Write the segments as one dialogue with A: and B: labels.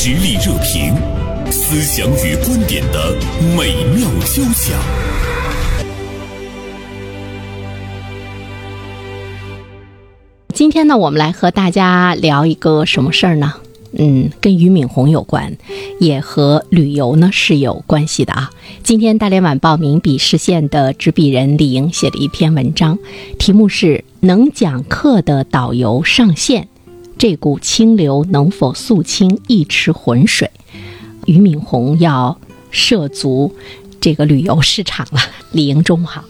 A: 实力热评，思想与观点的美妙交响。
B: 今天呢，我们来和大家聊一个什么事儿呢？嗯，跟俞敏洪有关，也和旅游呢是有关系的啊。今天大连晚报名笔视线的执笔人李莹写了一篇文章，题目是《能讲课的导游上线》。这股清流能否肃清一池浑水？俞敏洪要涉足这个旅游市场了。李莹，中午好。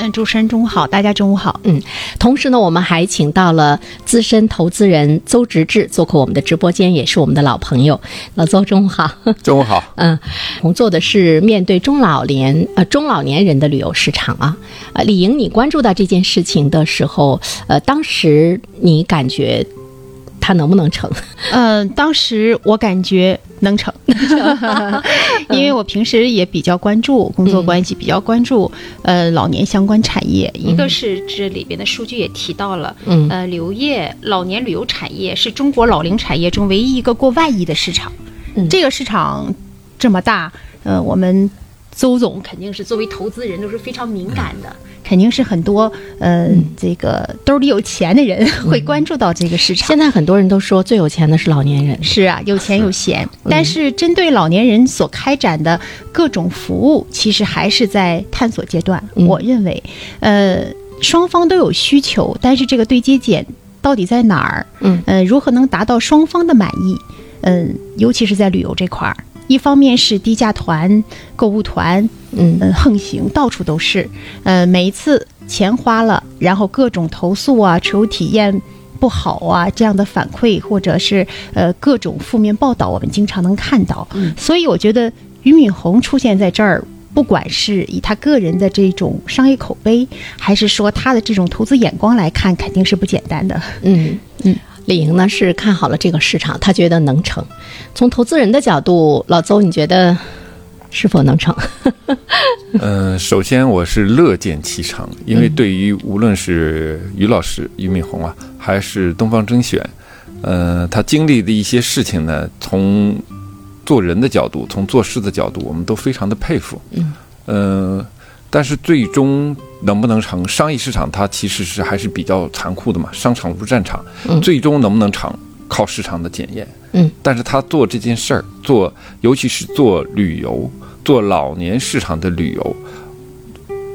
C: 嗯，主持人中午好，大家中午好。
B: 嗯，同时呢，我们还请到了资深投资人邹直志做客我们的直播间，也是我们的老朋友。老邹，中午好。
D: 中午好。
B: 嗯，我们做的是面对中老年呃中老年人的旅游市场啊。呃，李莹，你关注到这件事情的时候，呃，当时你感觉？他能不能成？
C: 嗯，当时我感觉能成，因为我平时也比较关注工作关系，比较关注呃老年相关产业。一个是这里边的数据也提到了，嗯，呃，旅游业老年旅游产业是中国老龄产业中唯一一个过万亿的市场。这个市场这么大，呃，我们邹总肯定是作为投资人都是非常敏感的。肯定是很多呃，这个兜里有钱的人会关注到这个市场。
B: 现在很多人都说最有钱的是老年人。
C: 是啊，有钱有闲。但是针对老年人所开展的各种服务，其实还是在探索阶段。我认为，呃，双方都有需求，但是这个对接点到底在哪儿？嗯，呃，如何能达到双方的满意？嗯，尤其是在旅游这块儿。一方面是低价团、购物团，嗯横行，到处都是。呃，每一次钱花了，然后各种投诉啊、持有体验不好啊这样的反馈，或者是呃各种负面报道，我们经常能看到。所以我觉得俞敏洪出现在这儿，不管是以他个人的这种商业口碑，还是说他的这种投资眼光来看，肯定是不简单的。
B: 嗯嗯。李莹呢是看好了这个市场，他觉得能成。从投资人的角度，老邹，你觉得是否能成？
D: 嗯，首先我是乐见其成，因为对于无论是于老师俞敏洪啊，还是东方甄选，嗯，他经历的一些事情呢，从做人的角度，从做事的角度，我们都非常的佩服。嗯，嗯。但是最终能不能成？商业市场它其实是还是比较残酷的嘛，商场如战场。最终能不能成，靠市场的检验。嗯。但是他做这件事儿，做尤其是做旅游，做老年市场的旅游，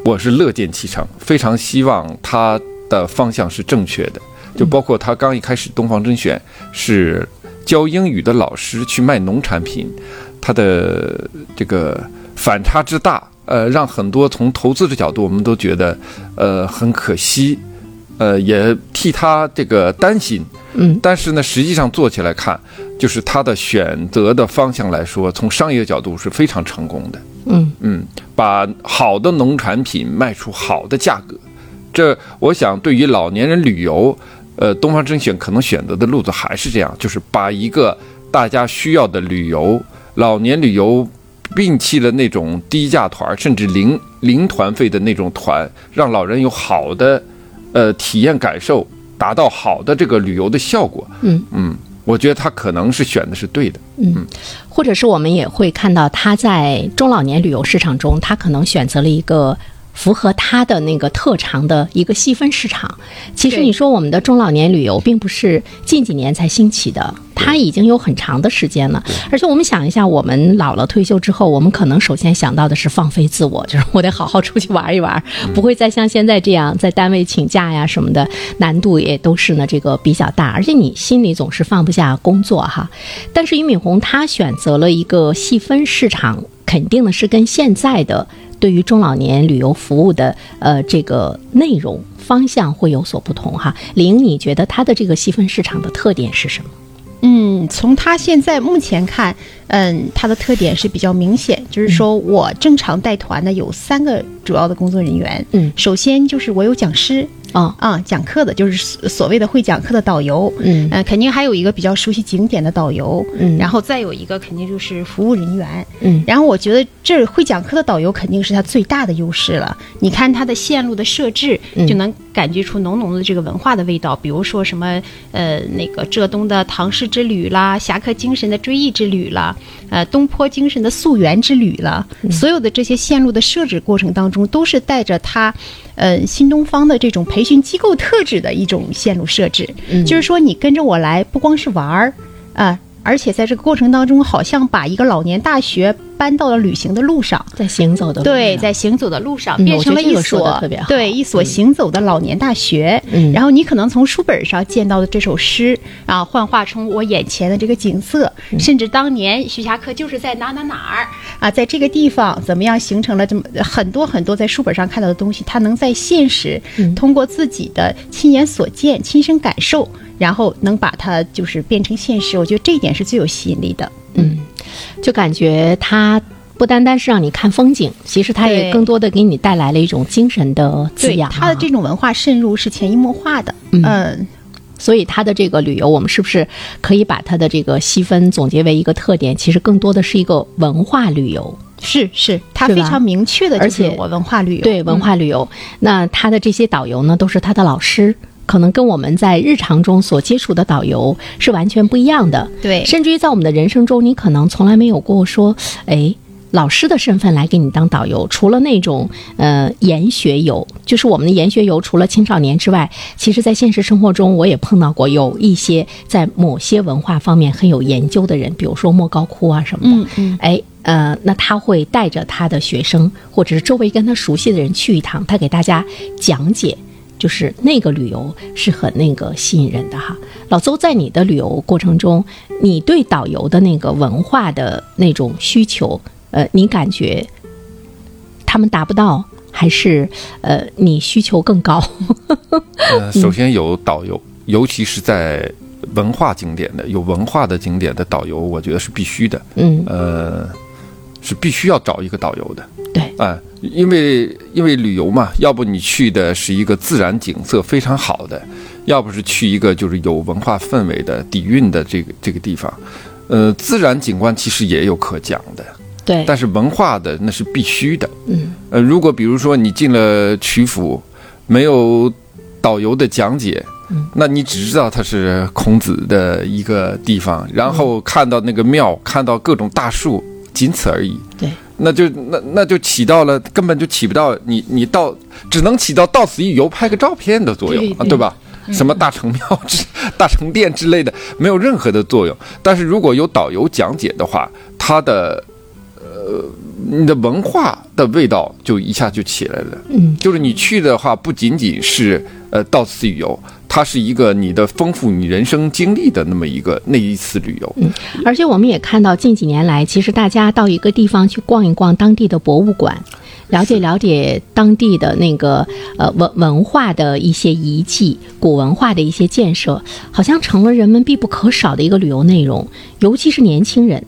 D: 我是乐见其成，非常希望他的方向是正确的。就包括他刚一开始东方甄选是教英语的老师去卖农产品，他的这个反差之大。呃，让很多从投资的角度，我们都觉得，呃，很可惜，呃，也替他这个担心。嗯。但是呢，实际上做起来看，就是他的选择的方向来说，从商业角度是非常成功的。嗯嗯，把好的农产品卖出好的价格，这我想对于老年人旅游，呃，东方甄选可能选择的路子还是这样，就是把一个大家需要的旅游，老年旅游。摒弃了那种低价团，甚至零零团费的那种团，让老人有好的，呃，体验感受，达到好的这个旅游的效果。嗯嗯，我觉得他可能是选的是对的。
B: 嗯，或者是我们也会看到他在中老年旅游市场中，他可能选择了一个。符合他的那个特长的一个细分市场。其实你说我们的中老年旅游并不是近几年才兴起的，它已经有很长的时间了。而且我们想一下，我们老了退休之后，我们可能首先想到的是放飞自我，就是我得好好出去玩一玩，不会再像现在这样在单位请假呀什么的，难度也都是呢这个比较大。而且你心里总是放不下工作哈。但是俞敏洪他选择了一个细分市场，肯定的是跟现在的。对于中老年旅游服务的呃这个内容方向会有所不同哈，玲，你觉得它的这个细分市场的特点是什么？
C: 嗯，从它现在目前看，嗯，它的特点是比较明显，就是说我正常带团的有三个主要的工作人员，嗯，首先就是我有讲师。啊啊，讲课的就是所谓的会讲课的导游，嗯，呃，肯定还有一个比较熟悉景点的导游，嗯，然后再有一个肯定就是服务人员，
B: 嗯。
C: 然后我觉得这会讲课的导游肯定是他最大的优势了。你看他的线路的设置，
B: 嗯。
C: 就能感觉出浓浓的这个文化的味道。比如说什么呃那个浙东的唐诗之旅啦，侠客精神的追忆之旅啦，呃东坡精神的溯源之旅啦，
B: 嗯。
C: 所有的这些线路的设置过程当中，都是带着他呃新东方的这种培训机构特质的一种线路设置。
B: 嗯
C: 就是说你跟着我来，不光是玩儿啊。而且在这个过程当中，好像把一个老年大学搬到了旅行的路上，
B: 在行走的路
C: 对，
B: 上
C: 在行走的路上
B: 嗯
C: 变成了一所对一所行走的老年大学。
B: 嗯。
C: 然后你可能从书本上见到的这首诗啊，幻化成我眼前的这个景色，
B: 嗯。
C: 甚至当年徐霞客就是在哪哪哪儿啊，在这个地方怎么样形成了这么很多很多在书本上看到的东西，他能在现实
B: 嗯。
C: 通过自己的亲眼所见、亲身感受，然后能把它就是变成现实。我觉得这一点是最有吸引力的。
B: 嗯，就感觉它不单单是让你看风景，其实它也更多的给你带来了一种精神的滋养、啊。
C: 它的这种文化渗入是潜移默化的。
B: 嗯
C: 嗯
B: 所以它的这个旅游，我们是不是可以把它的这个细分总结为一个特点？其实更多的是一个文化旅游。
C: 是是，它非常明确的，
B: 而且
C: 我文化旅游
B: 对文化旅游，那他的这些导游呢，都是他的老师，可能跟我们在日常中所接触的导游是完全不一样的。
C: 对
B: 甚至于在我们的人生中，你可能从来没有过说，哎。老师的身份来给你当导游，除了那种呃研学游，就是我们的研学游，除了青少年之外，其实在现实生活中我也碰到过有一些在某些文化方面很有研究的人，比如说莫高窟啊什么的。
C: 嗯嗯，
B: 哎，呃，那他会带着他的学生，或者是周围跟他熟悉的人去一趟，他给大家讲解，就是那个旅游是很那个吸引人的哈。老邹，在你的旅游过程中，你对导游的那个文化的那种需求，呃，你感觉他们达不到，还是呃你需求更高？
D: 呃，首先有导游，尤其是在文化景点的有文化的景点的导游，我觉得是必须的。
B: 嗯，
D: 呃，是必须要找一个导游的。
B: 对，
D: 啊、因为因为旅游嘛，要不你去的是一个自然景色非常好的，要不是去一个就是有文化氛围的底蕴的这个这个地方。呃，自然景观其实也有可讲的，
B: 对，
D: 但是文化的那是必须的。
B: 嗯
D: 呃，如果比如说你进了曲阜，没有导游的讲解，
B: 嗯
D: 那你只知道它是孔子的一个地方，然后看到那个庙，看到各种大树，仅此而已。
B: 对，
D: 那就那那就起到了根本就起不到你你到只能起到到此一游拍个照片的作用啊，
B: 对
D: 吧？什么大成庙之、大成殿之类的，没有任何的作用。但是如果有导游讲解的话，它的呃，你的文化的味道就一下就起来了。
B: 嗯，
D: 就是你去的话，不仅仅是呃到此一游，它是一个你的丰富你人生经历的那么一个那一次旅游。
B: 嗯而且我们也看到近几年来，其实大家到一个地方去逛一逛当地的博物馆，了解了解当地的那个呃文文化的一些遗迹、古文化的一些建设，好像成了人们必不可少的一个旅游内容，尤其是年轻人。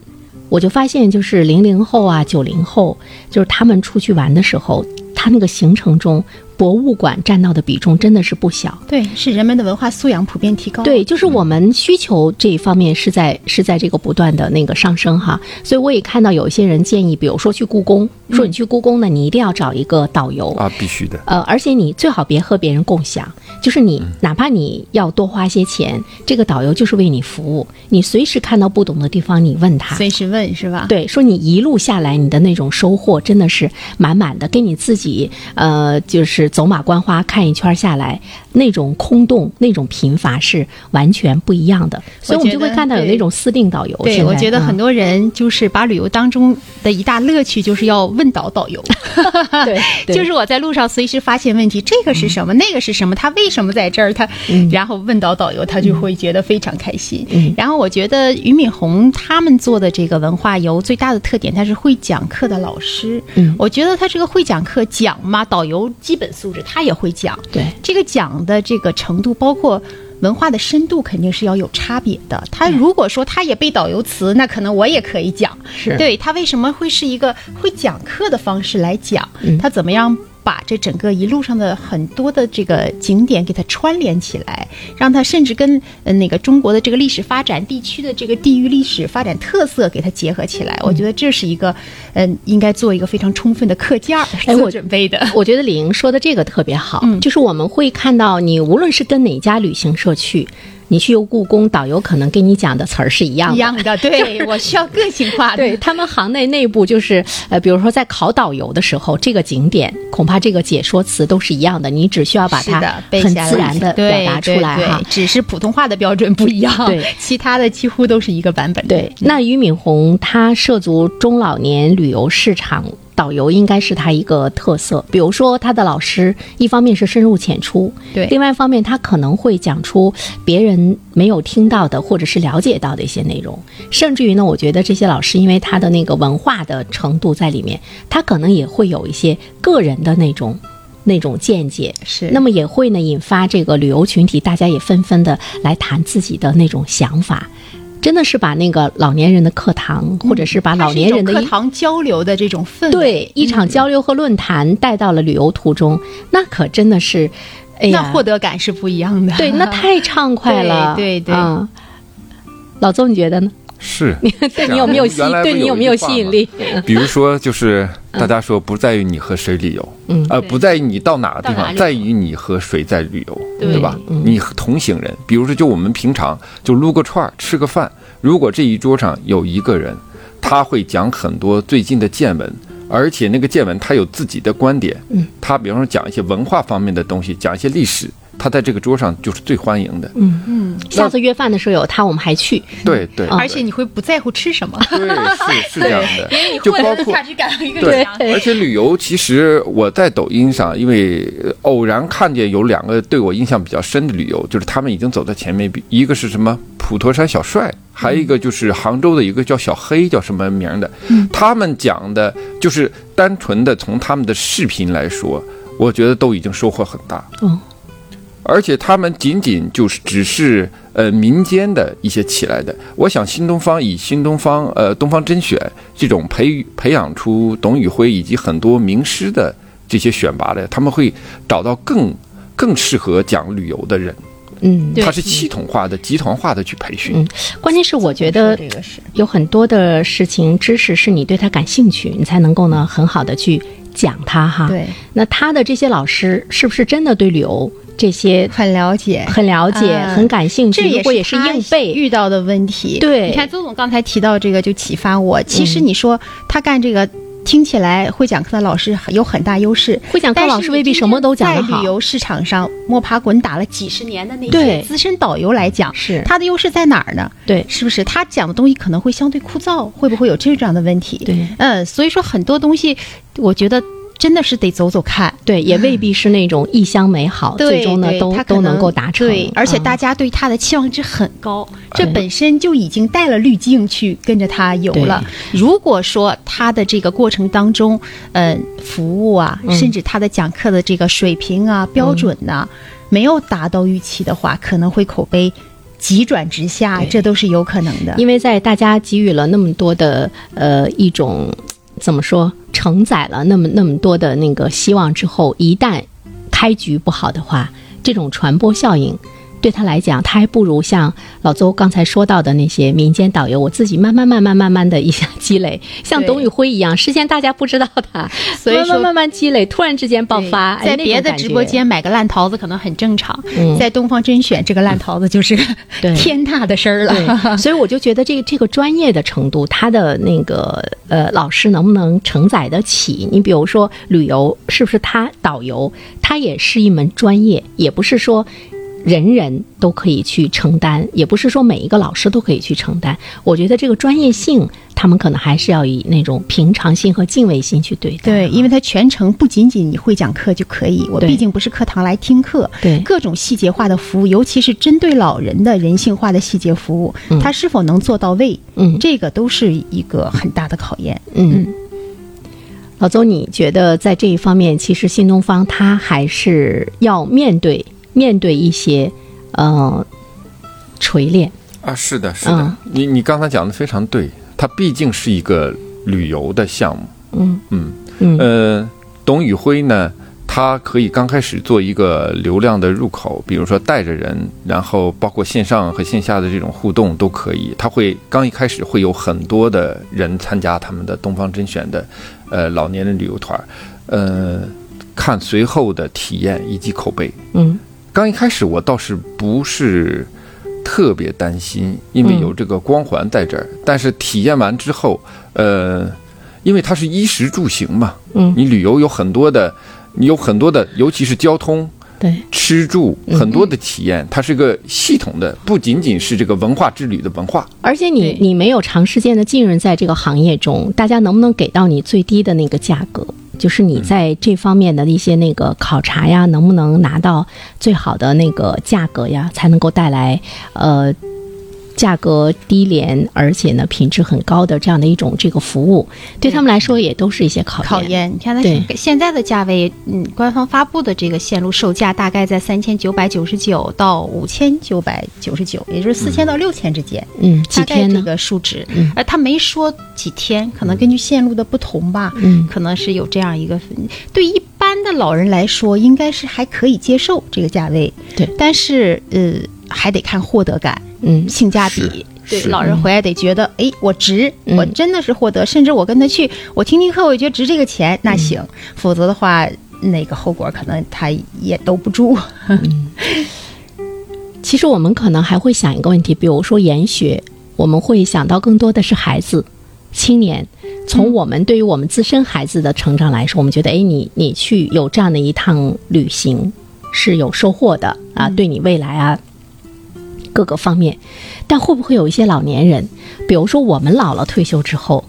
B: 我就发现，就是零零后啊、九零后，就是他们出去玩的时候，他那个行程中，博物馆占到的比重真的是不小。
C: 对，是人们的文化素养普遍提高。
B: 对，就是我们需求这一方面是在是在这个不断的那个上升哈，所以我也看到有一些人建议，比如说去故宫，说你去故宫呢，你一定要找一个导游。
D: 啊，必须的。
B: 呃，而且你最好别和别人共享，就是你哪怕你要多花些钱，这个导游就是为你服务，你随时看到不懂的地方，你问他，
C: 随时问是吧？
B: 对，说你一路下来，你的那种收获真的是满满的，跟你自己呃，就是走马观花看一圈下来，那种空洞、那种贫乏是完全不一样的。所以我们就会看到有那种私定导游。
C: 对，我觉得很
B: 嗯
C: 多人就是把旅游当中的一大乐趣，就是要问导导游。
B: 对，对
C: 就是我在路上随时发现问题，这个是什么，那个是什么，他为什么在这儿？他，然后问导导游，他就会觉得非常开心。
B: 嗯
C: 然后我觉得俞敏洪他们做的这个文化游最大的特点，他是会讲课的老师。
B: 嗯
C: 我觉得他这个会讲课讲嘛，导游基本素质他也会讲。
B: 对
C: 这个讲的这个程度，包括文化的深度，肯定是要有差别的。他如果说他也背导游词，那可能我也可以讲。
B: 是
C: 对他为什么会是一个会讲课的方式来讲？
B: 嗯
C: 他怎么样把这整个一路上的很多的这个景点给它串联起来，让它甚至跟呃那个中国的这个历史发展地区的这个地域历史发展特色给它结合起来。我觉得这是一个，嗯，应该做一个非常充分的课件 儿
B: 哎我
C: 准备的。
B: 我觉得李莹说的这个特别好，
C: 嗯
B: 就是我们会看到你无论是跟哪家旅行社去，你去游故宫，导游可能跟你讲的词儿是一样的。
C: 一样的，对我需要个性化的。
B: 对他们行内内部就是，呃，比如说在考导游的时候，这个景点恐怕这个解说词都是一样的，你只需要把它很自然的表达出来哈。
C: 只是普通话的标准不一样，
B: 对，
C: 其他的几乎都是一个版本。
B: 对，那俞敏洪他涉足中老年旅游市场，导游应该是他一个特色。比如说，他的老师一方面是深入浅出，
C: 对
B: 另外一方面他可能会讲出别人没有听到的或者是了解到的一些内容，甚至于呢，我觉得这些老师因为他的那个文化的程度在里面，他可能也会有一些个人的那种。那种见解
C: 是
B: 那么也会呢引发这个旅游群体，大家也纷纷的来谈自己的那种想法，真的是把那个老年人的课堂，或者是把老年人的
C: 课堂交流的这种氛围，
B: 对一场交流和论坛带到了旅游途中，那可真的是，哎呀，
C: 那获得感是不一样的。
B: 对，那太畅快了，
C: 对对对。
B: 嗯。老邹，你觉得呢？
D: 是。
B: 对你有没有吸对你有没有吸引力？
D: 比如说，就是大家说不在于你和谁旅游，
B: 嗯。
D: 呃，不在于你到哪个地方，在于你和谁在旅游，
C: 对。
D: 吧？
B: 嗯。
D: 你同行人，比如说，就我们平常就撸个串儿、吃个饭，如果这一桌上有一个人，他会讲很多最近的见闻。而且那个见闻他有自己的观点，
B: 嗯，
D: 他比方说讲一些文化方面的东西，讲一些历史，他在这个桌上就是最欢迎的。
B: 嗯。
C: 嗯，
B: 下次约饭的时候有他，我们还去。
D: 对对，
C: 而且你会不在乎吃什么，
D: 对是是 这样的，就包括
C: 值感一个
D: 对，而且旅游其实我在抖音上，因为呃偶然看见有两个对我印象比较深的旅游，就是他们已经走在前面，比一个是什么普陀山小帅，还有一个就是杭州的一个叫小黑，叫什么名儿的，他们讲的就是单纯的从他们的视频来说，我觉得都已经收获很大。
B: 哦
D: 而且他们仅仅就是只是呃民间的一些起来的。我想新东方以新东方呃东方甄选这种培培养出董宇辉以及很多名师的这些选拔的，他们会找到更更适合讲旅游的人。
B: 嗯，
C: 对
D: 它是系统化的、集团化的去培训。
B: 嗯关键是我觉得
C: 这个是
B: 有很多的事情知识是你对它感兴趣，你才能够呢很好的去讲它哈。，
C: 对，
B: 那他的这些老师是不是真的对旅游这些
C: 很了解。
B: 很了解、
C: 啊
B: 很感兴趣？
C: 这也
B: 如果也是
C: 他
B: 硬背，
C: 遇到的问题。
B: 对
C: 你看邹总刚才提到这个，就启发我。其实你说他干这个，听起来会讲课的老师有很大优势。
B: 会讲课老师未必什么都讲得好
C: 在旅。游市场上摸爬滚打了几十年的那
B: 对
C: 些资深导游来讲，
B: 是
C: 他的优势在哪儿呢？
B: 对
C: 是不是他讲的东西可能会相对枯燥？会不会有这样的问题？
B: 对
C: 嗯，所以说很多东西，我觉得真的是得走走看。
B: 对，也未必是那种异乡美好，
C: 对
B: 最终呢都都
C: 能
B: 能够达成。
C: 对，而且
B: 嗯
C: 大家对他的期望值很高，这本身就已经带了滤镜去跟着他游了。如果说他的这个过程当中，呃，服务啊，
B: 嗯
C: 甚至他的讲课的这个水平啊、标准呐、没有达到预期的话，可能会口碑急转直下，这都是有可能的。
B: 因为在大家给予了那么多的呃一种怎么说承载了那么那么多的那个希望之后，一旦开局不好的话，这种传播效应。对他来讲，他还不如像老邹刚才说到的那些民间导游，我自己慢慢慢慢慢慢的一下积累，像董宇辉一样，事先大家不知道他，
C: 所以
B: 慢慢慢慢积累，突然之间爆发，哎
C: 在别的直播间买个烂桃子可能很正常，
B: 嗯
C: 在东方甄选这个烂桃子就是 天大的事儿了。
B: 所以我就觉得这个这个专业的程度，他的那个呃老师能不能承载得起？你比如说旅游，是不是他导游，他也是一门专业，也不是说。人人都可以去承担，也不是说每一个老师都可以去承担。我觉得这个专业性，他们可能还是要以那种平常心和敬畏心去对待。
C: 对，因为它全程不仅仅你会讲课就可以，我毕竟不是课堂来听课，
B: 对
C: 各种细节化的服务，尤其是针对老人的人性化的细节服务，
B: 嗯
C: 它是否能做到位，
B: 嗯
C: 这个都是一个很大的考验。
B: 嗯，老邹，你觉得在这一方面，其实新东方它还是要面对面对一些呃锤炼，
D: 啊，是的，是的，
B: 嗯。
D: 你你刚才讲的非常对，它毕竟是一个旅游的项目。
B: 嗯。
D: 嗯。
B: 嗯。
D: 呃，董宇辉呢，他可以刚开始做一个流量的入口，比如说带着人，然后包括线上和线下的这种互动都可以。他会刚一开始会有很多的人参加他们的东方甄选的，呃，老年人旅游团，呃，看随后的体验以及口碑。
B: 嗯，
D: 刚一开始我倒是不是特别担心，因为有这个光环在这儿。但是体验完之后，呃，因为它是衣食住行嘛，
B: 嗯
D: 你旅游有很多的。你有很多的，尤其是交通、
B: 对，
D: 吃住很多的体验，它是个系统的，不仅仅是这个文化之旅的文化。
B: 而且你你没有长时间的浸润在这个行业中，大家能不能给到你最低的那个价格？就是你在这方面的一些那个考察呀，能不能拿到最好的那个价格呀，才能够带来呃价格低廉，而且呢品质很高的这样的一种这个服务，对他们来说也都是一些考验。
C: 考验，你看它现在的价位，嗯，官方发布的这个线路售价大概在三千九百九十九到五千九百九十九，也就是四千到六千之间，
B: 嗯，几天呢？
C: 个数值
B: 嗯。
C: 而他没说几天，可能根据线路的不同吧，
B: 嗯
C: 可能是有这样一个分。对一般的老人来说，应该是还可以接受这个价位，
B: 对
C: 但是呃，还得看获得感。
B: 嗯
C: 性价比。对，老人回来得觉得，哎，我值，
B: 嗯
C: 我真的是获得，甚至我跟他去，我听听课，我觉得值这个钱，那行，否则的话，那个后果可能他也兜不住。
B: 其实我们可能还会想一个问题，比如说研学，我们会想到更多的是孩子、青年。从我们对于我们自身孩子的成长来说，我们觉得，哎，你你去有这样的一趟旅行是有收获的啊，对你未来啊各个方面。但会不会有一些老年人，比如说我们老了退休之后，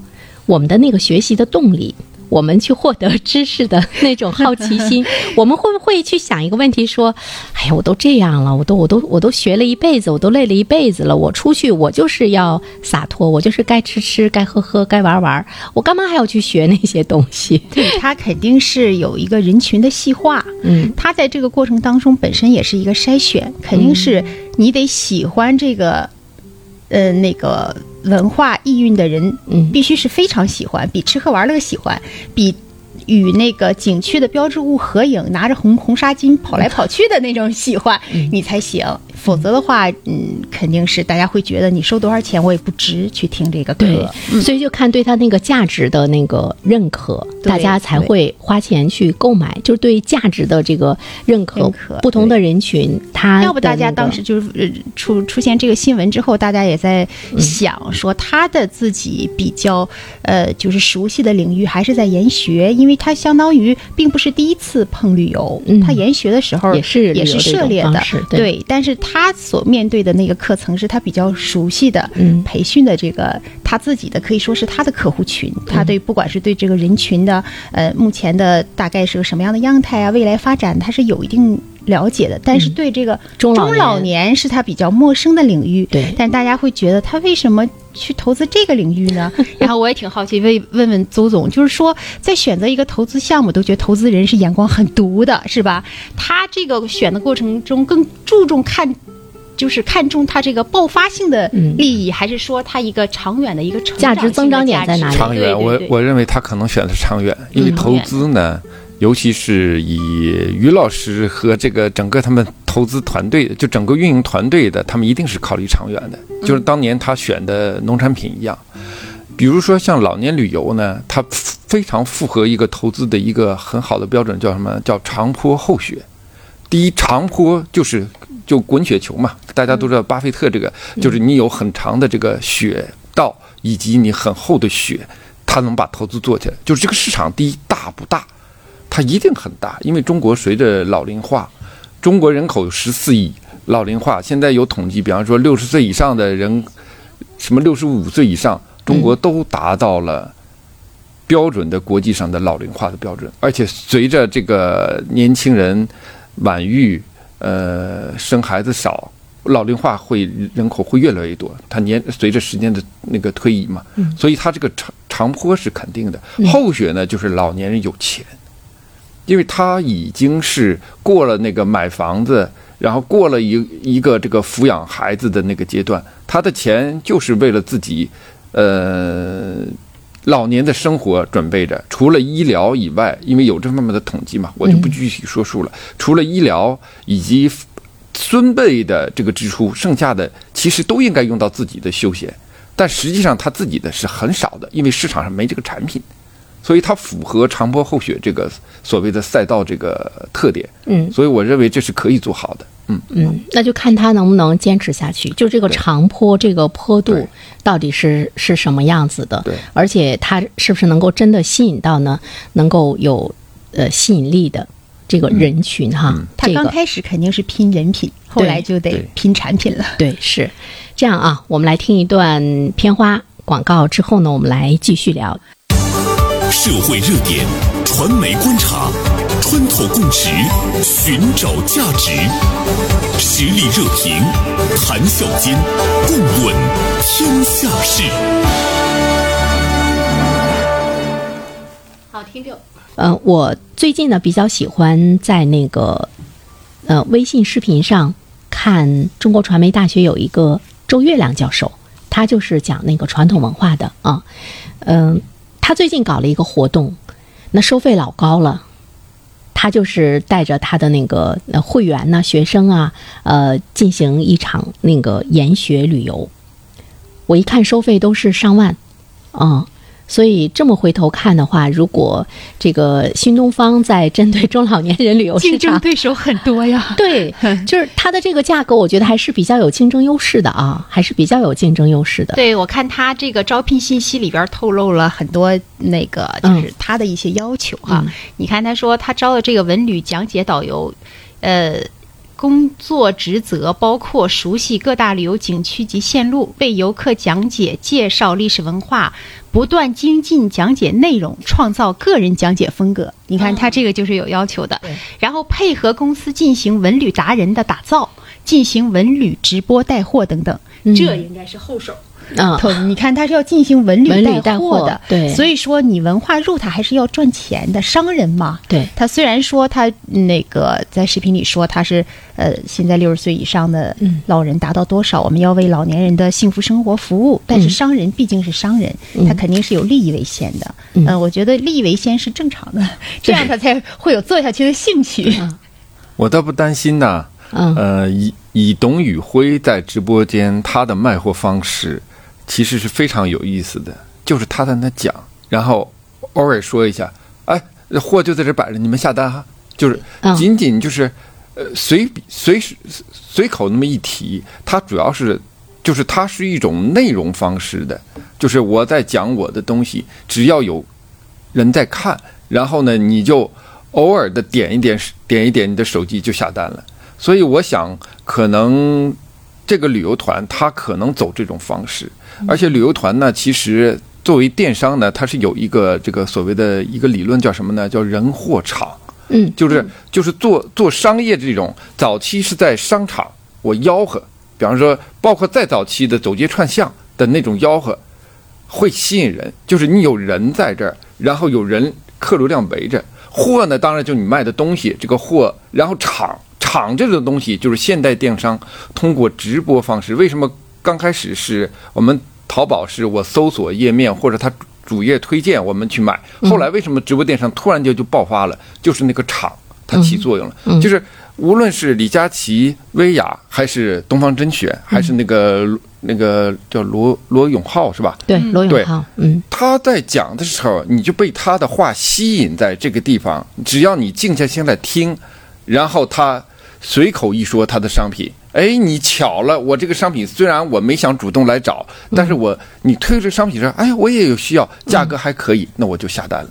B: 我们的那个学习的动力，我们去获得知识的那种好奇心，我们会不会去想一个问题，说，哎呀，我都这样了，我都我都我都学了一辈子，我都累了一辈子了，我出去我就是要洒脱，我就是该吃吃，该喝喝，该玩玩，我干嘛还要去学那些东西？
C: 对他肯定是有一个人群的细化，
B: 嗯。
C: 他在这个过程当中本身也是一个筛选，肯定是你得喜欢这个，呃，那个文化意蕴的人，
B: 嗯
C: 必须是非常喜欢，比吃喝玩乐喜欢，比。与那个景区的标志物合影，拿着红红纱巾跑来跑去的那种喜欢，你才行。否则的话，嗯，肯定是大家会觉得你收多少钱我也不值去听这个课。
B: 对，所以就看对他那个价值的那个认可，大家才会花钱去购买，就是对价值的这个认可。
C: 认可
B: 不同的人群，他
C: 要不大家当时就是呃出出现这个新闻之后，大家也在想说他的自己比较呃就是熟悉的领域还是在研学，因为他相当于并不是第一次碰旅游，
B: 嗯
C: 他研学的时候
B: 也是
C: 也是涉猎的
B: 对
C: 但是他所面对的那个课程是他比较熟悉的，
B: 嗯。
C: 培训的这个他自己的可以说是他的客户群，他对不管是对这个人群的呃目前的大概是个什么样的样态啊，未来发展他是有一定了解的，但是对这个
B: 嗯中老年。
C: 老年是他比较陌生的领域，
B: 对。
C: 但大家会觉得他为什么？去投资这个领域呢？然后我也挺好奇，问问问邹总，就是说，在选择一个投资项目，都觉得投资人是眼光很毒的，是吧？他这个选的过程中更注重看，就是看重他这个爆发性的利益，还是说他一个长远的一个成
B: 价值？增长点在哪里？
D: 长远，我我认为他可能选的是长远，因为投资呢，尤其是以于老师和这个整个他们投资团队，就整个运营团队的，他们一定是考虑长远的，就是当年他选的农产品一样。比如说像老年旅游呢，它非常符合一个投资的一个很好的标准，叫什么？叫长坡厚雪。第一，长坡就是就滚雪球嘛，大家都知道巴菲特这个，就是你有很长的这个雪道以及你很厚的雪，他能把投资做起来。就是这个市场，第一大不大？它一定很大，因为中国随着老龄化，中国人口有十四亿，老龄化现在有统计，比方说六十岁以上的人，什么六十五岁以上。中国都达到了标准的国际上的老龄化的标准，而且随着这个年轻人晚育，呃，生孩子少，老龄化会人口会越来越多。它年随着时间的那个推移嘛，所以它这个长长坡是肯定的。后雪呢，就是老年人有钱，因为他已经是过了那个买房子。然后过了一一个这个抚养孩子的那个阶段，他的钱就是为了自己，呃，老年的生活准备着，除了医疗以外，因为有这方面的统计嘛，我就不具体说数了。除了医疗以及孙辈的这个支出，剩下的其实都应该用到自己的休闲，但实际上他自己的是很少的，因为市场上没这个产品，所以它符合长坡厚雪这个所谓的赛道这个特点。
B: 嗯
D: 所以我认为这是可以做好的。嗯，
B: 嗯，那就看他能不能坚持下去。就这个长坡，这个坡度到底是是什么样子的？
D: 对
B: 而且它是不是能够真的吸引到呢？能够有呃吸引力的这个人群哈？
C: 他
B: 这个
C: 刚开始肯定是拼人品，后来就得拼产品了。
B: 对是这样啊。我们来听一段片花广告之后呢，我们来继续聊。
A: 社会热点，传媒观察，穿透共识，寻找价值，实力热评，谈笑间，共论天下事。
B: 好，听众。呃，我最近呢比较喜欢在那个呃微信视频上看中国传媒大学有一个周月亮教授，他就是讲那个传统文化的啊。嗯、他最近搞了一个活动，那收费老高了。他就是带着他的那个会员呐、学生啊，呃，进行一场那个研学旅游。我一看收费都是上万，啊、所以这么回头看的话，如果这个新东方在针对中老年人旅游市
C: 竞争，对手很多呀。
B: 对，就是它的这个价格，我觉得还是比较有竞争优势的啊，还是比较有竞争优势的。
C: 对，我看他这个招聘信息里边透露了很多那个，就是他的一些要求哈。
B: 嗯
C: 你看他说他招的这个文旅讲解导游，呃。工作职责包括熟悉各大旅游景区及线路，为游客讲解、介绍历史文化，不断精进讲解内容，创造个人讲解风格。你看他这个就是有要求的。
B: 对
C: 然后配合公司进行文旅达人的打造，进行文旅直播带货等等，
B: 嗯
C: 这应该是后手。
B: 嗯，
C: 你看他是要进行文旅
B: 文旅
C: 带
B: 带货
C: 的，
B: 对。
C: 所以说你文化入他还是要赚钱的，商人嘛。
B: 对，
C: 他虽然说他那个在视频里说他是呃现在六十岁以上的
B: 嗯。
C: 老人达到多少，我们要为老年人的幸福生活服务，但是
B: 嗯。
C: 商人毕竟是商人，
B: 嗯。
C: 他肯定是有利益为先的。
B: 嗯。
C: 呃我觉得利益为先是正常的，这样他才会有做下去的兴趣。
D: 我倒不担心呐。
B: 嗯。
D: 呃，以以董宇辉在直播间他的卖货方式，其实是非常有意思的，就是他在那讲，然后偶尔说一下，哎，货就在这摆着，你们下单哈，就是
B: 嗯
D: 仅仅就是呃随随时随口那么一提，它主要是就是它是一种内容方式的，就是我在讲我的东西，只要有人在看，然后呢，你就偶尔的点一点点一点你的手机就下单了。所以我想，可能这个旅游团他可能走这种方式，而且旅游团呢，其实作为电商呢，它是有一个这个所谓的一个理论叫什么呢？叫人货场。
B: 嗯，
D: 就是就是做做商业这种，早期是在商场我吆喝，比方说包括再早期的走街串巷的那种吆喝，会吸引人，就是你有人在这儿，然后有人客流量围着，货呢当然就你卖的东西，这个货，然后场场这种东西就是现代电商通过直播方式，为什么刚开始是我们淘宝是我搜索页面或者它主页推荐我们去买，后来为什么直播电商突然间就爆发了？就是那个场它起作用了，就是无论是李佳琦、薇娅，还是东方甄选，还是那个那个叫罗罗永浩是吧？
B: 对，罗永浩，嗯
D: 他在讲的时候，你就被他的话吸引在这个地方。只要你静下心来听，然后他随口一说他的商品，哎，你巧了，我这个商品虽然我没想主动来找，但是我你推这商品说，哎，我也有需要，价格还可以，那我就下单了。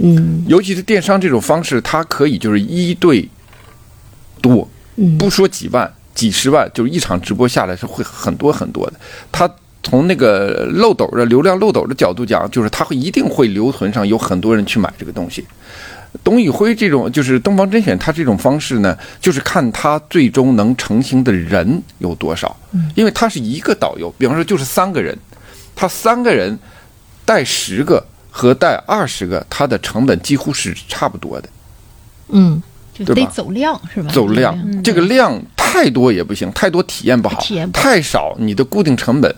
B: 嗯
D: 尤其是电商这种方式，它可以就是一对多，
B: 嗯
D: 不说几万、几十万，就是一场直播下来是会很多很多的。它从那个漏斗的流量漏斗的角度讲，就是它会一定会留存上有很多人去买这个东西。董宇辉这种就是东方甄选，他这种方式呢，就是看他最终能成型的人有多少。因为他是一个导游，比方说就是三个人，他三个人带十个和带二十个，他的成本几乎是差不多的。
B: 嗯
C: 就得走量是吧？
D: 走量，这个量太多也不行，太多体验不好，
C: 体验不好
D: 太少你的固定成本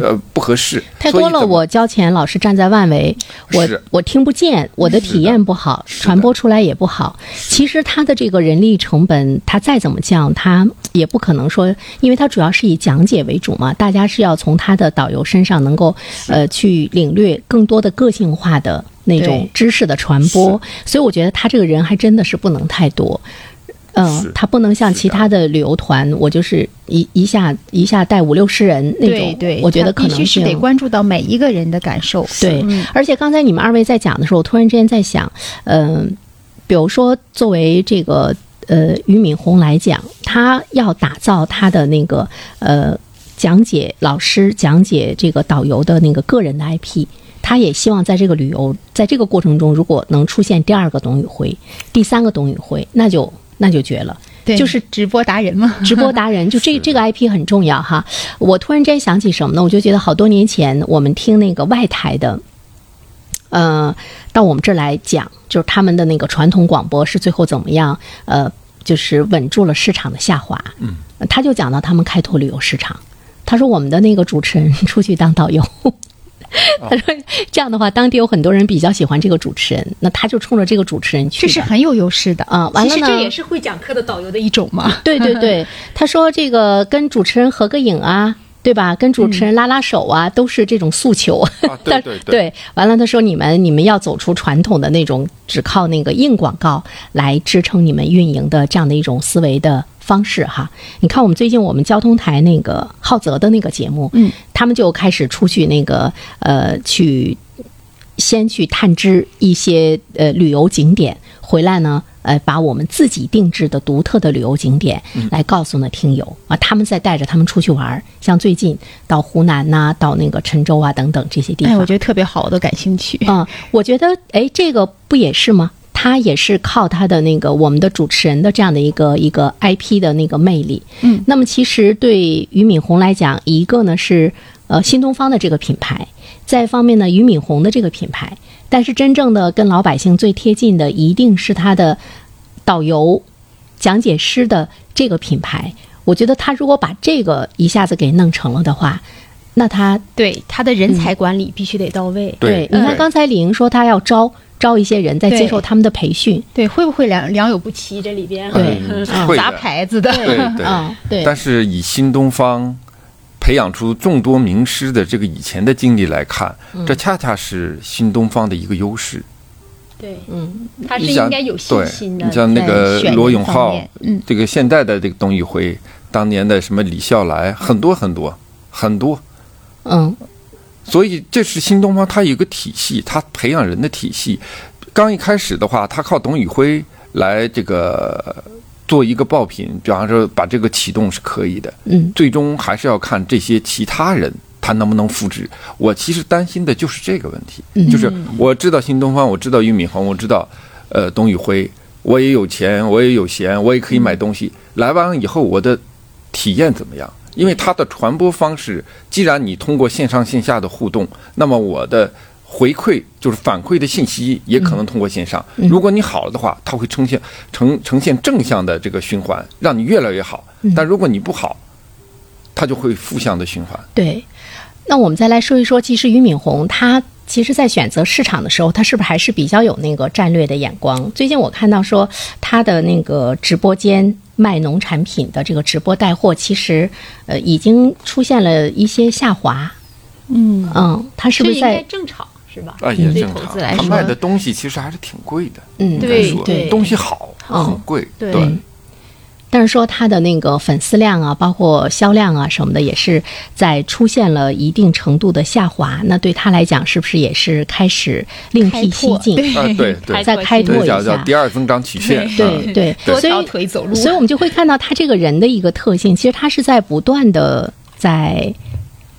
D: 呃不合适。
B: 太多了，我交钱老是站在外围，我我听不见，我的体验不好，传播出来也不好。其实他的这个人力成本，他再怎么降，他也不可能说，因为他主要是以讲解为主嘛，大家是要从他的导游身上能够呃去领略更多的个性化的那种知识的传播，所以我觉得他这个人还真的是不能太多。嗯，他不能像其他的旅游团，我就是一一下一下带五六十人那种。
C: 对对，
B: 我觉得可能
C: 是得关注到每一个人的感受。
B: 对，而且刚才你们二位在讲的时候，我突然之间在想，嗯，比如说作为这个呃俞敏洪来讲，他要打造他的那个呃讲解老师讲解这个导游的那个个人的 IP，他也希望在这个旅游在这个过程中，如果能出现第二个董宇辉，第三个董宇辉，那就。那就绝了，对就是
C: 直播达人嘛，
B: 直播达人就这这个 IP 很重要哈。我突然间想起什么呢？我就觉得好多年前我们听那个外台的，呃，到我们这儿来讲，就是他们的那个传统广播是最后怎么样？呃，就是稳住了市场的下滑。
D: 嗯，
B: 他就讲到他们开拓旅游市场，他说我们的那个主持人出去当导游。他说：“这样的话，当地有很多人比较喜欢这个主持人，那他就冲着这个主持人去，
C: 这是很有优势的
B: 啊。完了呢，
C: 这也是会讲课的导游的一种嘛。
B: 对对对，他说这个跟主持人合个影啊，对吧？跟主持人拉拉手啊，都是这种诉求。
D: 对 对对。
B: 完了，他说你们你们要走出传统的那种只靠那个硬广告来支撑你们运营的这样的一种思维的。”方式哈，你看我们最近我们交通台那个浩泽的那个节目，
C: 嗯，
B: 他们就开始出去那个呃去先去探知一些呃旅游景点，回来呢呃把我们自己定制的独特的旅游景点来告诉呢听友啊，他们再带着他们出去玩儿，像最近到湖南呐，到那个郴州啊等等这些地方，
C: 哎，我觉得特别好，我都感兴趣。
B: 啊，我觉得哎这个不也是吗？他也是靠他的那个我们的主持人的这样的一个一个 IP 的那个魅力，
C: 嗯，
B: 那么其实对俞敏洪来讲，一个呢是呃新东方的这个品牌，再一方面呢俞敏洪的这个品牌，但是真正的跟老百姓最贴近的，一定是他的导游、讲解师的这个品牌。我觉得他如果把这个一下子给弄成了的话，那他
C: 对他的人才管理必须得到位。
D: 对，
B: 你看刚才李莹说他要招。招一些人在接受他们的培训，
C: 对，会不会良良莠不齐？这里边
B: 对
C: 砸牌子的，
D: 对对
B: 对。
D: 但是以新东方培养出众多名师的这个以前的经历来看，这恰恰是新东方的一个优势。
C: 对，嗯，他是应该有信心的。
D: 你像那个罗永浩，
C: 嗯，
D: 这个现代的这个董宇辉，当年的什么李笑来，很多很多很多，
B: 嗯。
D: 所以这是新东方，它有一个体系，它培养人的体系。刚一开始的话，他靠董宇辉来这个做一个爆品，比方说把这个启动是可以的。
B: 嗯，
D: 最终还是要看这些其他人他能不能复制。我其实担心的就是这个问题，就是我知道新东方，我知道俞敏洪，我知道呃董宇辉，我也有钱，我也有闲，我也可以买东西。来完以后，我的体验怎么样？因为它的传播方式，既然你通过线上线下的互动，那么我的回馈就是反馈的信息也可能通过线上。如果你好了的话，它会呈现呈呈现正向的这个循环，让你越来越好。但如果你不好，它就会负向的循环。
B: 对，那我们再来说一说，其实俞敏洪他。其实，在选择市场的时候，他是不是还是比较有那个战略的眼光？最近我看到说，他的那个直播间卖农产品的这个直播带货，其实呃已经出现了一些下滑。
C: 嗯
B: 嗯，他是不是在
C: 正常是吧？
D: 啊，也正常。他卖的东西其实还是挺贵的。
B: 嗯，
C: 对对，
D: 东西好，很贵。
C: 对。
B: 但是说他的那个粉丝量啊，包括销量啊什么的，也是在出现了一定程度的下滑。那对他来讲，是不是也是开始另辟蹊径？
D: 对，对对，
B: 再开拓一下，
D: 叫第二增长曲线。
B: 对对，
C: 所以腿走路。
B: 所以我们就会看到他这个人的一个特性，其实他是在不断的在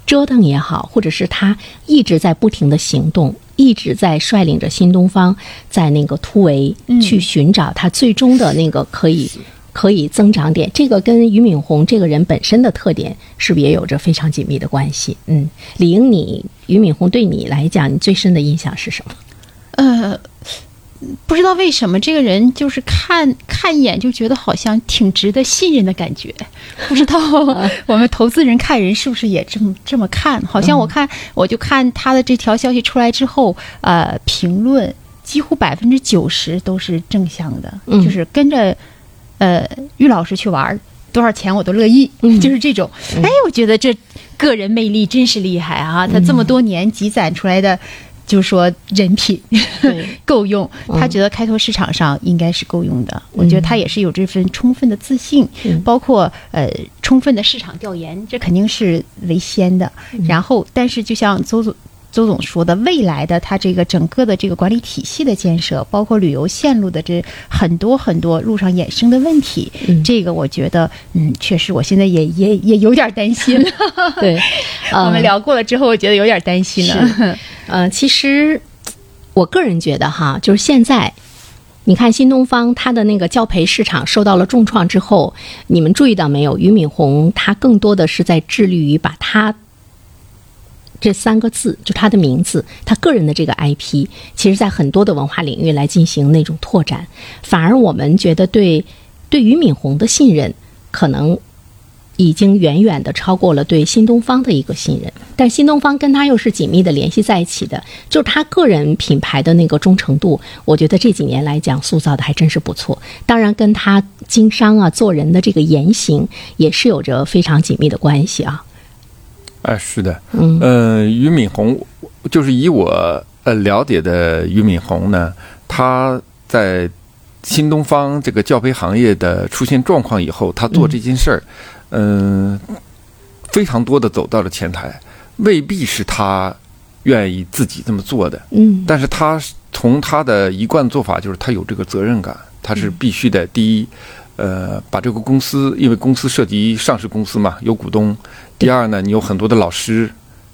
B: 折腾也好，或者是他一直在不停的行动，一直在率领着新东方在那个突围去寻找他最终的那个可以。可以增长点，这个跟俞敏洪这个人本身的特点是不是也有着非常紧密的关系？嗯，李英，你俞敏洪对你来讲，你最深的印象是什么？
C: 呃，不知道为什么这个人就是看看一眼就觉得好像挺值得信任的感觉，不知道 我们投资人看人是不是也这么这么看？好像我看我就看他的这条消息出来之后，呃，评论几乎百分之九十都是正向的，就是跟着呃玉老师去玩，多少钱我都乐意，就是这种。哎，我觉得这个人魅力真是厉害啊！他这么多年积攒出来的。就是说人品 够用，他觉得开拓市场上应该是够用的。我觉得他也是有这份充分的自信，包括呃充分的市场调研，这肯定是为先的。然后，但是就像邹总邹总说的，未来的他这个整个的这个管理体系的建设，包括旅游线路的这很多很多路上衍生的问题，这个我觉得嗯，确实我现在也也也有点担心。
B: 对，
C: 我们聊过了之后，我觉得有点担心了。
B: 呃，其实我个人觉得哈，就是现在，你看新东方它的那个教培市场受到了重创之后，你们注意到没有？俞敏洪他更多的是在致力于把他这三个字，就他的名字，他个人的这个 IP，其实在很多的文化领域来进行那种拓展。反而我们觉得对对俞敏洪的信任，可能。已经远远的超过了对新东方的一个信任，但新东方跟他又是紧密的联系在一起的，就是他个人品牌的那个忠诚度，我觉得这几年来讲塑造的还真是不错。当然，跟他经商啊、做人的这个言行也是有着非常紧密的关系啊。
D: 哎，是的，嗯，呃，俞敏洪，就是以我呃了解的俞敏洪呢，他在新东方这个教培行业的出现状况以后，他做这件事儿。嗯，非常多的走到了前台，未必是他愿意自己这么做的。
B: 嗯，
D: 但是他从他的一贯做法就是他有这个责任感，他是必须的。第一，呃，把这个公司，因为公司涉及上市公司嘛，有股东。第二呢，你有很多的老师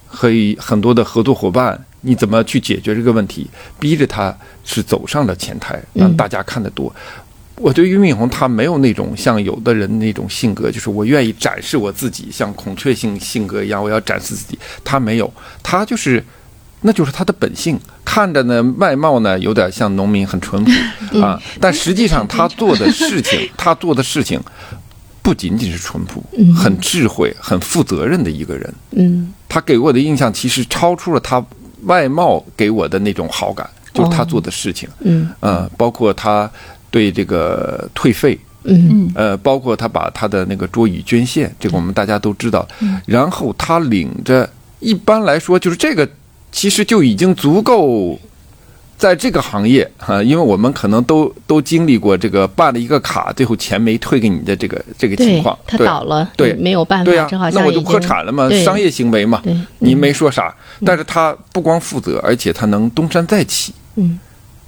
D: 和很多的合作伙伴，你怎么去解决这个问题？逼着他是走上了前台，让大家看得多。我对俞敏洪，他没有那种像有的人那种性格，就是我愿意展示我自己，像孔雀性性格一样，我要展示自己。他没有，他就是，那就是他的本性。看着呢，外貌呢有点像农民，很淳朴 啊，但实际上他做的事情，他做的事情不仅仅是淳朴，很智慧、很负责任的一个人。
B: 嗯，
D: 他给我的印象其实超出了他外貌给我的那种好感，就是他做的事情。
B: 嗯，
D: 呃，包括他。对这个退费，
B: 嗯
D: 呃，包括他把他的那个桌椅捐献，这个我们大家都知道。然后他领着，一般来说就是这个，其实就已经足够，在这个行业啊，因为我们可能都都经历过这个办了一个卡，最后钱没退给你的这个这个情况，
B: 他倒了，
D: 对，
B: 没有办法，
D: 对呀，
B: 那
D: 我就破产了嘛，商业行为嘛，你没说啥，但是他不光负责，而且他能东山再起，
B: 嗯。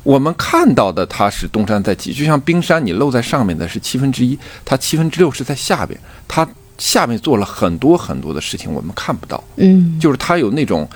D: 我们看到的他是东山再起，就像冰山，你露在上面的是七分之一，它七分之六是在下边，它下面做了很多很多的事情，我们看不到。
B: 嗯，
D: 就是他有那种，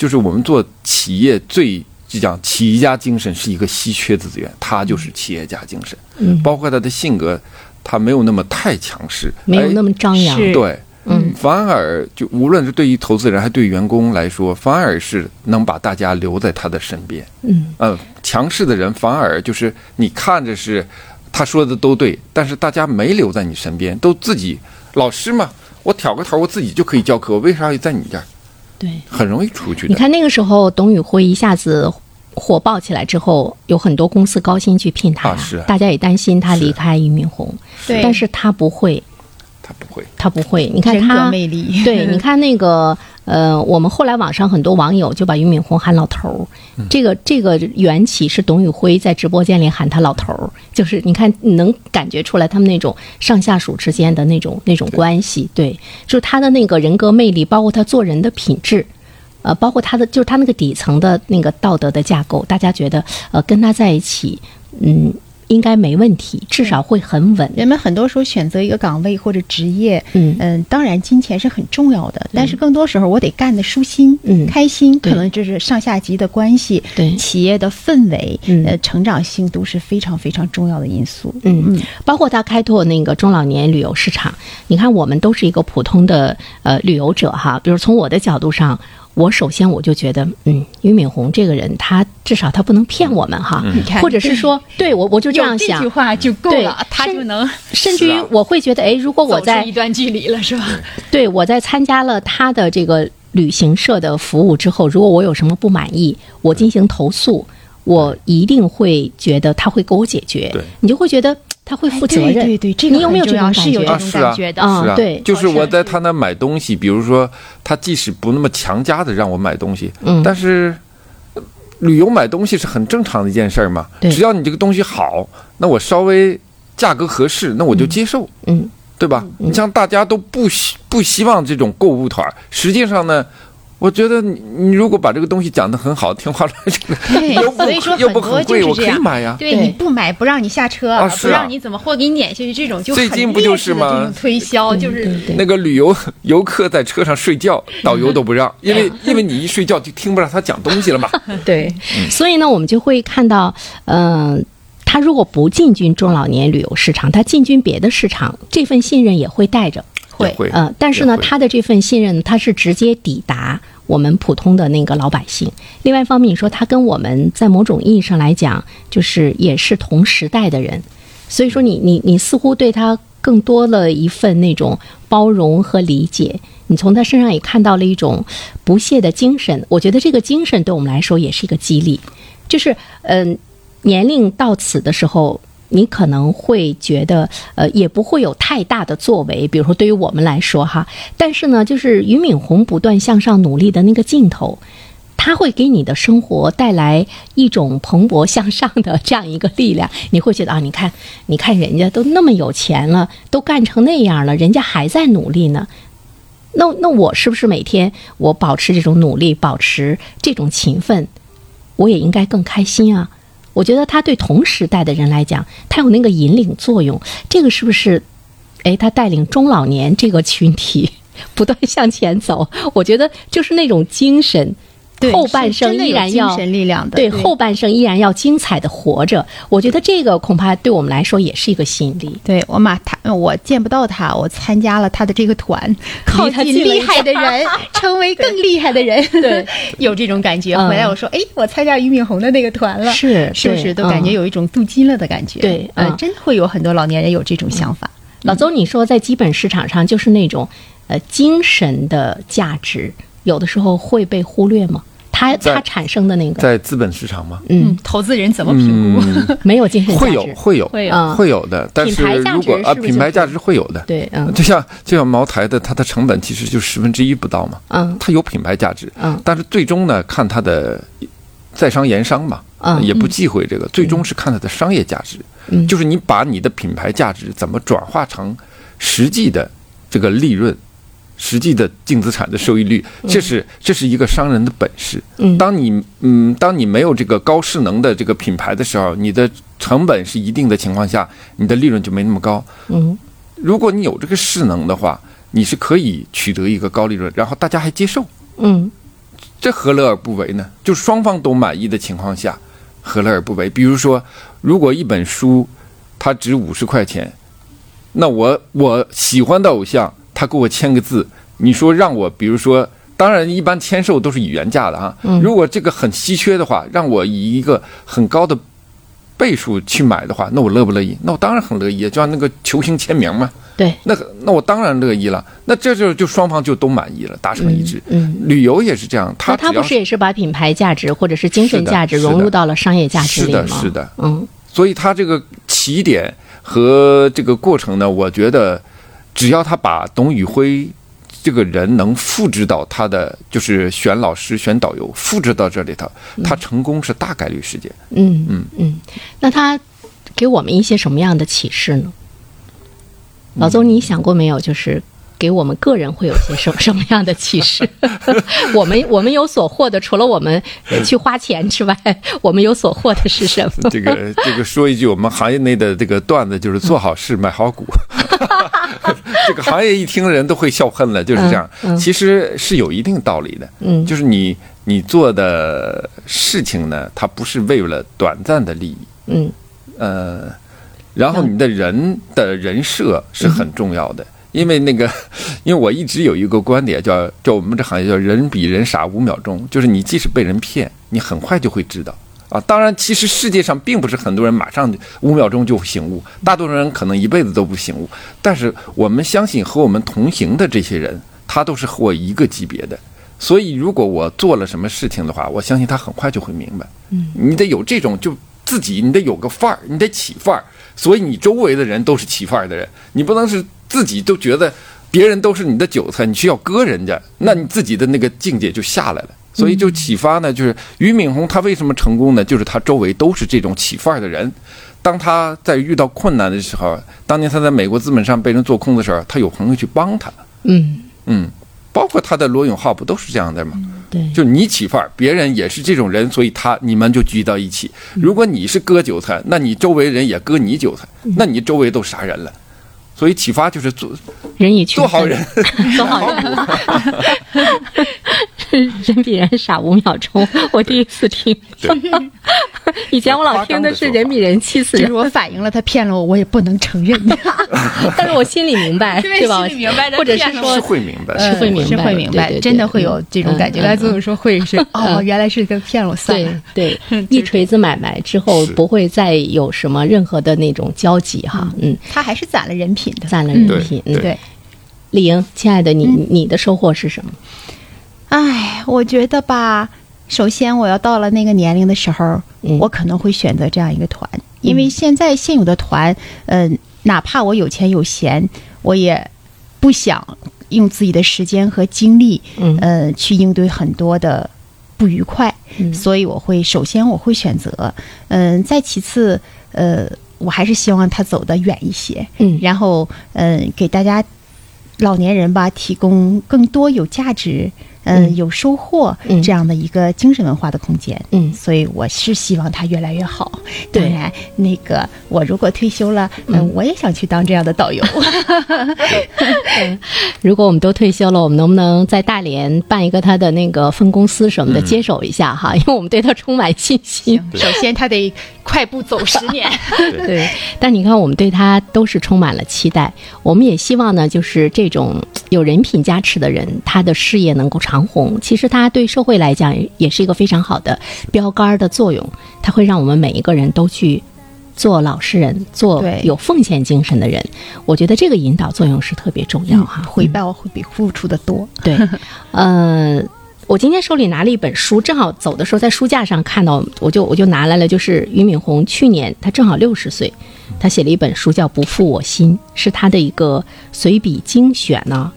D: 就是我们做企业最就讲企业家精神是一个稀缺资源，他就是企业家精神。
B: 嗯，
D: 包括他的性格，他没有那么太强势，
B: 没有那么张扬。
D: 对。
B: 嗯，
D: 反而就无论是对于投资人还对员工来说，反而是能把大家留在他的身边。
B: 嗯，
D: 呃，强势的人反而就是你看着是他说的都对，但是大家没留在你身边，都自己老师嘛，我挑个头，我自己就可以教课，我为啥要在你这儿？
B: 对，
D: 很容易出去。
B: 你看那个时候，董宇辉一下子火爆起来之后，有很多公司高薪去聘他，
D: 是
B: 大家也担心他离开俞敏洪，
C: 对，
B: 但是他不会。
D: 他不会，
B: 他不会。你看他，对，你看那个，呃，我们后来网上很多网友就把俞敏洪喊老头儿，这个这个缘起是董宇辉在直播间里喊他老头儿，就是你看你能感觉出来他们那种上下属之间的那种那种关系，对，就是他的那个人格魅力，包括他做人的品质，呃，包括他的就是他那个底层的那个道德的架构，大家觉得呃跟他在一起，嗯。应该没问题，至少会很稳。
C: 人们很多时候选择一个岗位或者职业，
B: 嗯。
C: 嗯，当然金钱是很重要的，但是更多时候我得干的舒心，
B: 嗯，
C: 开心，可能就是上下级的关系，
B: 对。
C: 企业的氛围，呃，成长性都是非常非常重要的因素。
B: 嗯。嗯，包括他开拓那个中老年旅游市场，你看我们都是一个普通的呃旅游者哈，比如从我的角度上。我首先我就觉得，嗯，俞敏洪这个人，他至少他不能骗我们哈，
C: 你看
B: 或者是说，对我我就这样想。
C: 有这句，话就够
B: 对
C: 了，他就能
B: 甚至于我会觉得，哎，如果我在
C: 一段距离了，是吧？
B: 对我在参加了他的这个旅行社的服务之后，如果我有什么不满意，我进行投诉，我一定会觉得他会给我解决，你就会觉得他会负责任。
C: 对对对，这个
B: 你有没有这
C: 很重要
B: 种感觉？
C: 是有这种
D: 啊是啊
C: 感觉的。
B: 嗯
D: 是啊，
B: 对
D: 就是我在他那买东西，比如说他即使不那么强加的让我买东西，
B: 嗯
D: 但是呃旅游买东西是很正常的一件事儿嘛。
B: 对
D: 只要你这个东西好，那我稍微价格合适，那我就接受，
B: 嗯，
D: 对吧？你像大家都不希不希望这种购物团，实际上呢。我觉得你你如果把这个东西讲得很好，天花乱坠，
C: 对
D: 又不
C: 所以说
D: 又不
C: 很
D: 贵，我可以买呀。
B: 对
C: 对你不买不让你下车，
D: 啊是啊
C: 不让你怎么货给你撵下去，这种就很
D: 最近不就是吗
C: 推销就是
D: 那个旅游游客在车上睡觉，导游都不让，因为因为你一睡觉就听不到他讲东西了嘛。
B: 对，所以呢，我们就会看到，嗯、他如果不进军中老年旅游市场，他进军别的市场，这份信任也会带着。
C: 会
D: 嗯，
B: 呃，但是呢，他的这份信任，他是直接抵达我们普通的那个老百姓。另外一方面，你说他跟我们在某种意义上来讲，就是也是同时代的人，所以说你你你似乎对他更多了一份那种包容和理解。你从他身上也看到了一种不懈的精神，我觉得这个精神对我们来说也是一个激励。就是嗯、年龄到此的时候，你可能会觉得，呃，也不会有太大的作为，比如说对于我们来说哈，但是呢，就是俞敏洪不断向上努力的那个劲头，他会给你的生活带来一种蓬勃向上的这样一个力量。你会觉得啊，你看，你看人家都那么有钱了，都干成那样了，人家还在努力呢。那那我是不是每天我保持这种努力，保持这种勤奋，我也应该更开心啊？我觉得他对同时代的人来讲，他有那个引领作用。这个是不是？哎，他带领中老年这个群体 不断向前走，我觉得就是那种精神。
C: 对
B: 后半生依然要
C: 精神力量的，
B: 对后半生依然要精彩的活着。我觉得这个恐怕对我们来说也是一个吸引力。
C: 对我马他，我见不到他，我参加了他的这个团，靠
B: 他
C: 近厉害的人，成为更厉害的人。
B: 对，
C: 有这种感觉。
B: 嗯
C: 回来我说，哎，我参加俞敏洪的那个团了，
B: 是
C: 是不是都感觉
B: 嗯
C: 有一种镀金了的感觉？
B: 对
C: 呃
B: 嗯，
C: 真会有很多老年人有这种想法。
B: 老邹，你说在基本市场上，就是那种呃精神的价值，有的时候会被忽略吗？它
D: 在
B: 它产生的那个，
D: 在资本市场吗？
B: 嗯，
C: 投资人怎么评估？
D: 嗯，
B: 没有精神价值，
D: 会有会有
C: 会有。
B: 嗯。
D: 会有的，但是如果啊，品牌价值会有的。
B: 对，嗯。
D: 就像就像茅台的，它的成本其实就十分之一不到嘛，
B: 嗯。
D: 它有品牌价值，
B: 嗯。
D: 但是最终呢，看它的在商言商嘛，
B: 嗯。
D: 也不忌讳这个，最终是看它的商业价值，
B: 嗯。
D: 就是你把你的品牌价值怎么转化成实际的这个利润。实际的净资产的收益率，这是这是一个商人的本事。
B: 嗯
D: 当你嗯，当你没有这个高势能的这个品牌的时候，你的成本是一定的情况下，你的利润就没那么高。
B: 嗯
D: 如果你有这个势能的话，你是可以取得一个高利润，然后大家还接受，
B: 嗯
D: 这何乐而不为呢？就双方都满意的情况下，何乐而不为？比如说，如果一本书它值五十块钱，那我我喜欢的偶像他给我签个字，你说让我，比如说。当然，一般签售都是以原价的啊。如果这个很稀缺的话，让我以一个很高的倍数去买的话，那我乐不乐意？那我当然很乐意，就像那个球星签名嘛。
B: 对，
D: 那，那我当然乐意了。那这就就双方就都满意了，达成一致。
B: 嗯。
D: 旅游也是这样，它
B: 那他不是也是把品牌价值或者是精神价值融入到了商业价值
D: 是的，
B: 里吗？
D: 是的。
B: 嗯
D: 所以它这个起点和这个过程呢，我觉得只要他把董宇辉这个人能复制到他的，就是选老师、选导游，复制到这里头，他成功是大概率事件。
B: 嗯
D: 嗯
B: 嗯，那他给我们一些什么样的启示呢？老邹，你想过没有？就是给我们个人会有些什 什么样的启示？我们我们有所获的，除了我们呃去花钱之外，我们有所获的是什么？
D: 这个这个说一句我们行业内的这个段子，就是做好事买好股。这个行业一听人都会笑喷了，就是这样。其实是有一定道理的，
B: 嗯
D: 就是你你做的事情呢，它不是为了短暂的利益，
B: 嗯
D: 呃，然后你的人的人设是很重要的，因为那个，因为我一直有一个观点，叫叫我们这行业叫“人比人傻五秒钟”，就是你即使被人骗，你很快就会知道啊。当然，其实世界上并不是很多人马上五秒钟就醒悟，大多数人可能一辈子都不醒悟。但是我们相信和我们同行的这些人，他都是和我一个级别的。所以，如果我做了什么事情的话，我相信他很快就会明白。嗯，你得有这种，就自己你得有个范儿，你得起范儿。所以你周围的人都是起范儿的人，你不能是自己都觉得别人都是你的韭菜，你需要割人家，那你自己的那个境界就下来了。所以就启发呢，就是俞敏洪他为什么成功呢？就是他周围都是这种起范儿的人。当他在遇到困难的时候，当年他在美国资本上被人做空的时候，他有朋友去帮他。
B: 嗯
D: 嗯。包括他的罗永浩不都是这样的吗？
B: 对，
D: 就你起范儿，别人也是这种人，所以他你们就聚到一起。如果你是割韭菜，那你周围人也割你韭菜，那你周围都啥人了？所以启发就是做
B: 人以
D: 做好人，
B: 做好人。人比人傻五秒钟，我第一次听。以前我老听的是人比人气死人。
C: 就是我反映了他骗了我，我也不能承认。
B: 但是我心里明白，对吧？
C: 心里明白，
B: 或者是说
D: 是会明白，
B: 是会明白，
C: 是会明白，真的会有这种感觉。他总有说会是哦，原来是个骗我算了。
B: 对对，一锤子买卖之后不会再有什么任何的那种交集哈。嗯，
C: 他还是攒了人品的，
B: 攒了人品。
D: 嗯，
C: 对。
B: 李莹，亲爱的，你你的收获是什么？
C: 哎，我觉得吧，首先我要到了那个年龄的时候，我可能会选择这样一个团，因为现在现有的团，嗯，哪怕我有钱有闲，我也不想用自己的时间和精力，嗯，呃，去应对很多的不愉快，所以我会首先我会选择，嗯，再其次，呃，我还是希望他走得远一些，
B: 嗯，
C: 然后，嗯，给大家老年人吧提供更多有价值。嗯，有收获这样的一个精神文化的空间，
B: 嗯，
C: 所以我是希望它越来越好。当然，那个我如果退休了，嗯，我也想去当这样的导游。
B: 如果我们都退休了，我们能不能在大连办一个他的那个分公司什么的，接手一下哈？因为我们对他充满信心。
C: 首先，他得快步走十年。
B: 对，但你看，我们对他都是充满了期待。我们也希望呢，就是这种有人品加持的人，他的事业能够长。长红，其实它对社会来讲也是一个非常好的标杆的作用，它会让我们每一个人都去做老实人，做有奉献精神的人。我觉得这个引导作用是特别重要哈，
C: 回报会比付出的多。
B: 对，呃，我今天手里拿了一本书，正好走的时候在书架上看到，我就我就拿来了，就是俞敏洪去年他正好六十岁，他写了一本书叫《不负我心》，是他的一个随笔精选呢。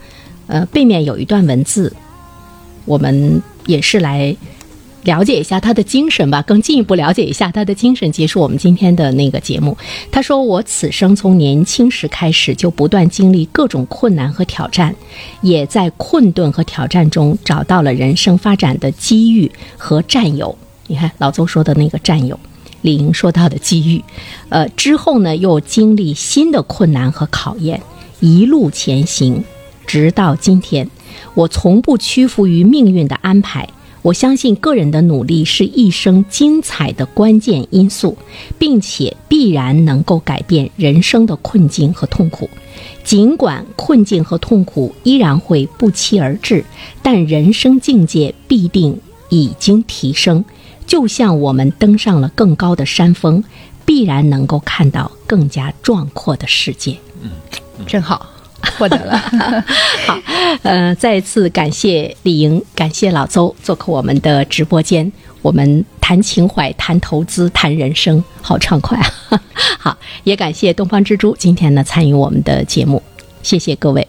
B: 呃，背面有一段文字。我们也是来了解一下他的精神吧，更进一步了解一下他的精神，结束我们今天的那个节目。他说：“我此生从年轻时开始就不断经历各种困难和挑战，也在困顿和挑战中找到了人生发展的机遇和战友。你看老邹说的那个战友，李莹说到的机遇，呃，之后呢又经历新的困难和考验，一路前行，直到今天。”我从不屈服于命运的安排。我相信个人的努力是一生精彩的关键因素，并且必然能够改变人生的困境和痛苦。尽管困境和痛苦依然会不期而至，但人生境界必定已经提升。就像我们登上了更高的山峰，必然能够看到更加壮阔的世界。
C: 嗯，真好。获得了，
B: 好，呃，再次感谢李莹，感谢老邹做客我们的直播间，我们谈情怀、谈投资、谈人生，好畅快啊！好，也感谢东方之珠今天呢参与我们的节目，谢谢各位。